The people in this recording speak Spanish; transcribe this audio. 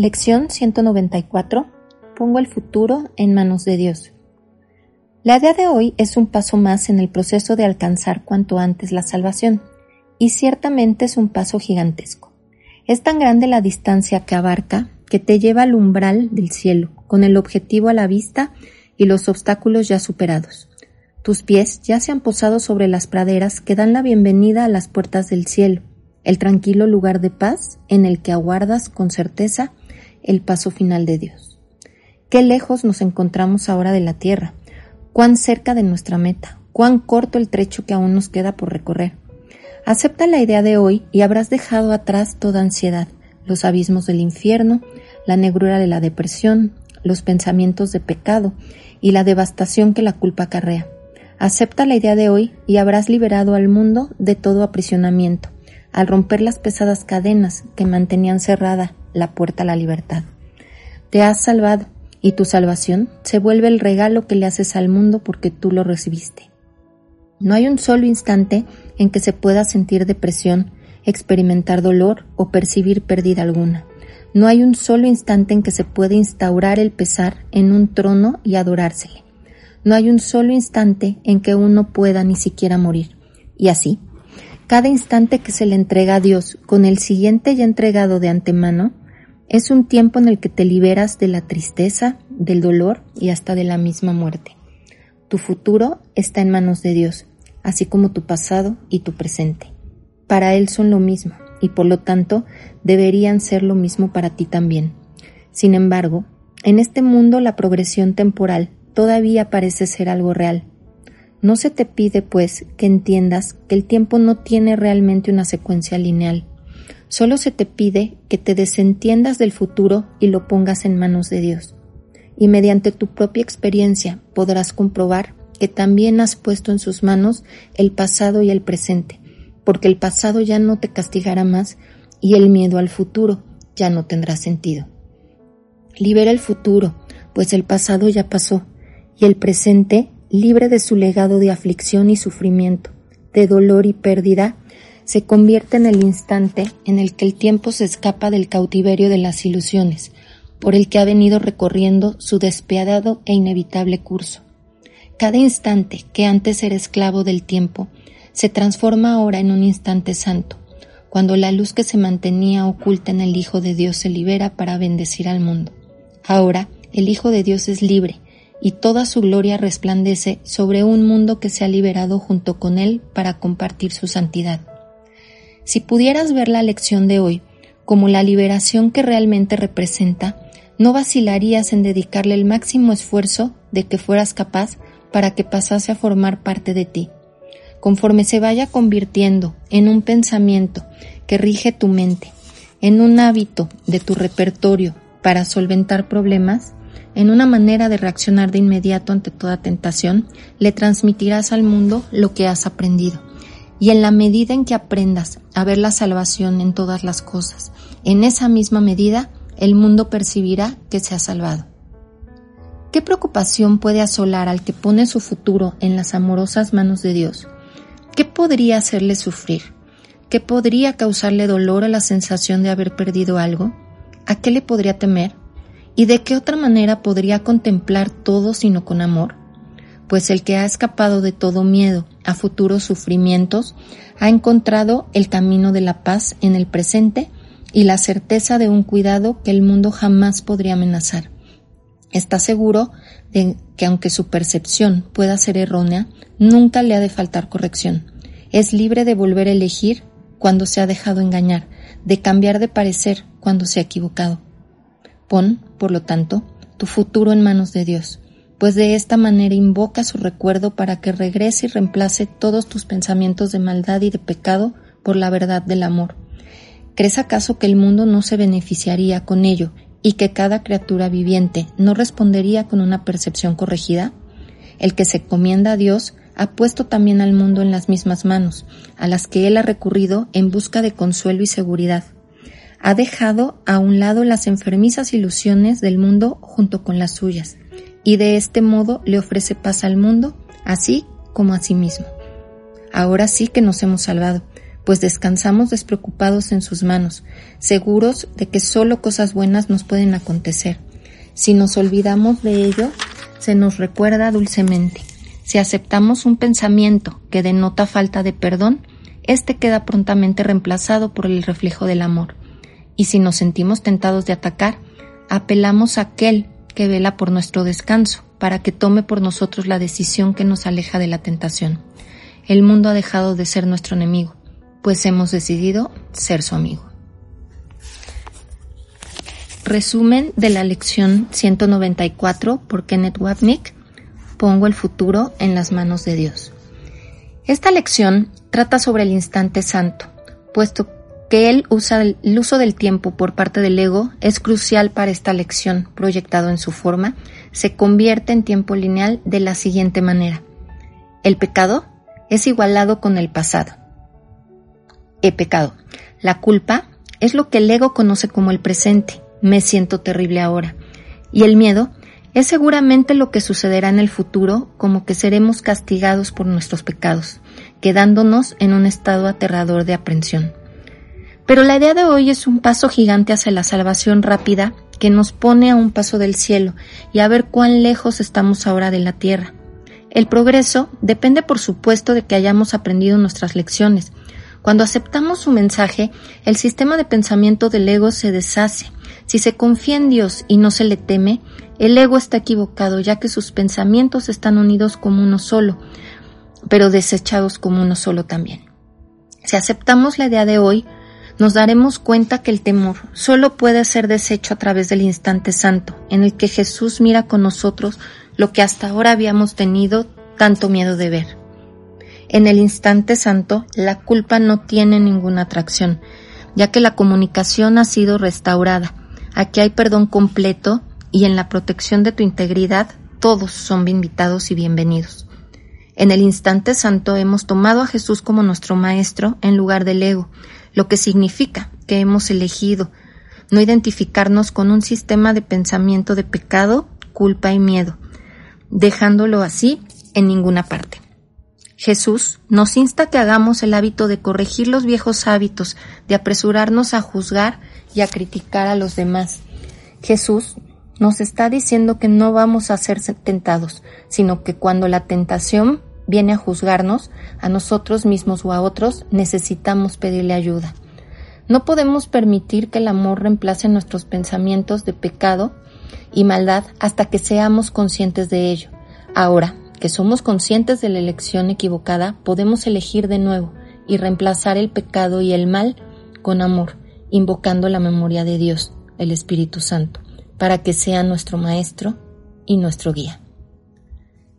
Lección 194. Pongo el futuro en manos de Dios. La idea de hoy es un paso más en el proceso de alcanzar cuanto antes la salvación, y ciertamente es un paso gigantesco. Es tan grande la distancia que abarca que te lleva al umbral del cielo, con el objetivo a la vista y los obstáculos ya superados. Tus pies ya se han posado sobre las praderas que dan la bienvenida a las puertas del cielo, el tranquilo lugar de paz en el que aguardas con certeza el paso final de Dios. Qué lejos nos encontramos ahora de la tierra, cuán cerca de nuestra meta, cuán corto el trecho que aún nos queda por recorrer. Acepta la idea de hoy y habrás dejado atrás toda ansiedad, los abismos del infierno, la negrura de la depresión, los pensamientos de pecado y la devastación que la culpa acarrea. Acepta la idea de hoy y habrás liberado al mundo de todo aprisionamiento, al romper las pesadas cadenas que mantenían cerrada la puerta a la libertad. Te has salvado y tu salvación se vuelve el regalo que le haces al mundo porque tú lo recibiste. No hay un solo instante en que se pueda sentir depresión, experimentar dolor o percibir pérdida alguna. No hay un solo instante en que se pueda instaurar el pesar en un trono y adorársele. No hay un solo instante en que uno pueda ni siquiera morir. Y así, cada instante que se le entrega a Dios con el siguiente ya entregado de antemano, es un tiempo en el que te liberas de la tristeza, del dolor y hasta de la misma muerte. Tu futuro está en manos de Dios, así como tu pasado y tu presente. Para Él son lo mismo y por lo tanto deberían ser lo mismo para ti también. Sin embargo, en este mundo la progresión temporal todavía parece ser algo real. No se te pide, pues, que entiendas que el tiempo no tiene realmente una secuencia lineal, Solo se te pide que te desentiendas del futuro y lo pongas en manos de Dios. Y mediante tu propia experiencia podrás comprobar que también has puesto en sus manos el pasado y el presente, porque el pasado ya no te castigará más y el miedo al futuro ya no tendrá sentido. Libera el futuro, pues el pasado ya pasó, y el presente, libre de su legado de aflicción y sufrimiento, de dolor y pérdida, se convierte en el instante en el que el tiempo se escapa del cautiverio de las ilusiones, por el que ha venido recorriendo su despiadado e inevitable curso. Cada instante que antes era esclavo del tiempo se transforma ahora en un instante santo, cuando la luz que se mantenía oculta en el Hijo de Dios se libera para bendecir al mundo. Ahora el Hijo de Dios es libre, y toda su gloria resplandece sobre un mundo que se ha liberado junto con él para compartir su santidad. Si pudieras ver la lección de hoy como la liberación que realmente representa, no vacilarías en dedicarle el máximo esfuerzo de que fueras capaz para que pasase a formar parte de ti. Conforme se vaya convirtiendo en un pensamiento que rige tu mente, en un hábito de tu repertorio para solventar problemas, en una manera de reaccionar de inmediato ante toda tentación, le transmitirás al mundo lo que has aprendido. Y en la medida en que aprendas a ver la salvación en todas las cosas, en esa misma medida el mundo percibirá que se ha salvado. ¿Qué preocupación puede asolar al que pone su futuro en las amorosas manos de Dios? ¿Qué podría hacerle sufrir? ¿Qué podría causarle dolor a la sensación de haber perdido algo? ¿A qué le podría temer? ¿Y de qué otra manera podría contemplar todo sino con amor? pues el que ha escapado de todo miedo a futuros sufrimientos ha encontrado el camino de la paz en el presente y la certeza de un cuidado que el mundo jamás podría amenazar. Está seguro de que aunque su percepción pueda ser errónea, nunca le ha de faltar corrección. Es libre de volver a elegir cuando se ha dejado engañar, de cambiar de parecer cuando se ha equivocado. Pon, por lo tanto, tu futuro en manos de Dios pues de esta manera invoca su recuerdo para que regrese y reemplace todos tus pensamientos de maldad y de pecado por la verdad del amor. ¿Crees acaso que el mundo no se beneficiaría con ello y que cada criatura viviente no respondería con una percepción corregida? El que se comienda a Dios ha puesto también al mundo en las mismas manos, a las que él ha recurrido en busca de consuelo y seguridad. Ha dejado a un lado las enfermizas ilusiones del mundo junto con las suyas, y de este modo le ofrece paz al mundo, así como a sí mismo. Ahora sí que nos hemos salvado, pues descansamos despreocupados en sus manos, seguros de que solo cosas buenas nos pueden acontecer. Si nos olvidamos de ello, se nos recuerda dulcemente. Si aceptamos un pensamiento que denota falta de perdón, éste queda prontamente reemplazado por el reflejo del amor. Y si nos sentimos tentados de atacar, apelamos a aquel que vela por nuestro descanso, para que tome por nosotros la decisión que nos aleja de la tentación. El mundo ha dejado de ser nuestro enemigo, pues hemos decidido ser su amigo. Resumen de la lección 194 por Kenneth Wapnick. Pongo el futuro en las manos de Dios. Esta lección trata sobre el instante santo, puesto que él usa el, el uso del tiempo por parte del ego es crucial para esta lección, proyectado en su forma, se convierte en tiempo lineal de la siguiente manera. El pecado es igualado con el pasado. He pecado. La culpa es lo que el ego conoce como el presente me siento terrible ahora. Y el miedo es seguramente lo que sucederá en el futuro, como que seremos castigados por nuestros pecados, quedándonos en un estado aterrador de aprensión. Pero la idea de hoy es un paso gigante hacia la salvación rápida que nos pone a un paso del cielo y a ver cuán lejos estamos ahora de la tierra. El progreso depende por supuesto de que hayamos aprendido nuestras lecciones. Cuando aceptamos su mensaje, el sistema de pensamiento del ego se deshace si se confía en Dios y no se le teme, el ego está equivocado, ya que sus pensamientos están unidos como uno solo, pero desechados como uno solo también. Si aceptamos la idea de hoy, nos daremos cuenta que el temor solo puede ser deshecho a través del instante santo, en el que Jesús mira con nosotros lo que hasta ahora habíamos tenido tanto miedo de ver. En el instante santo, la culpa no tiene ninguna atracción, ya que la comunicación ha sido restaurada, Aquí hay perdón completo y en la protección de tu integridad todos son invitados y bienvenidos. En el instante santo hemos tomado a Jesús como nuestro Maestro en lugar del ego, lo que significa que hemos elegido no identificarnos con un sistema de pensamiento de pecado, culpa y miedo, dejándolo así en ninguna parte. Jesús nos insta que hagamos el hábito de corregir los viejos hábitos, de apresurarnos a juzgar y a criticar a los demás. Jesús nos está diciendo que no vamos a ser tentados, sino que cuando la tentación viene a juzgarnos, a nosotros mismos o a otros, necesitamos pedirle ayuda. No podemos permitir que el amor reemplace nuestros pensamientos de pecado y maldad hasta que seamos conscientes de ello. Ahora que somos conscientes de la elección equivocada, podemos elegir de nuevo y reemplazar el pecado y el mal con amor, invocando la memoria de Dios, el Espíritu Santo, para que sea nuestro Maestro y nuestro guía.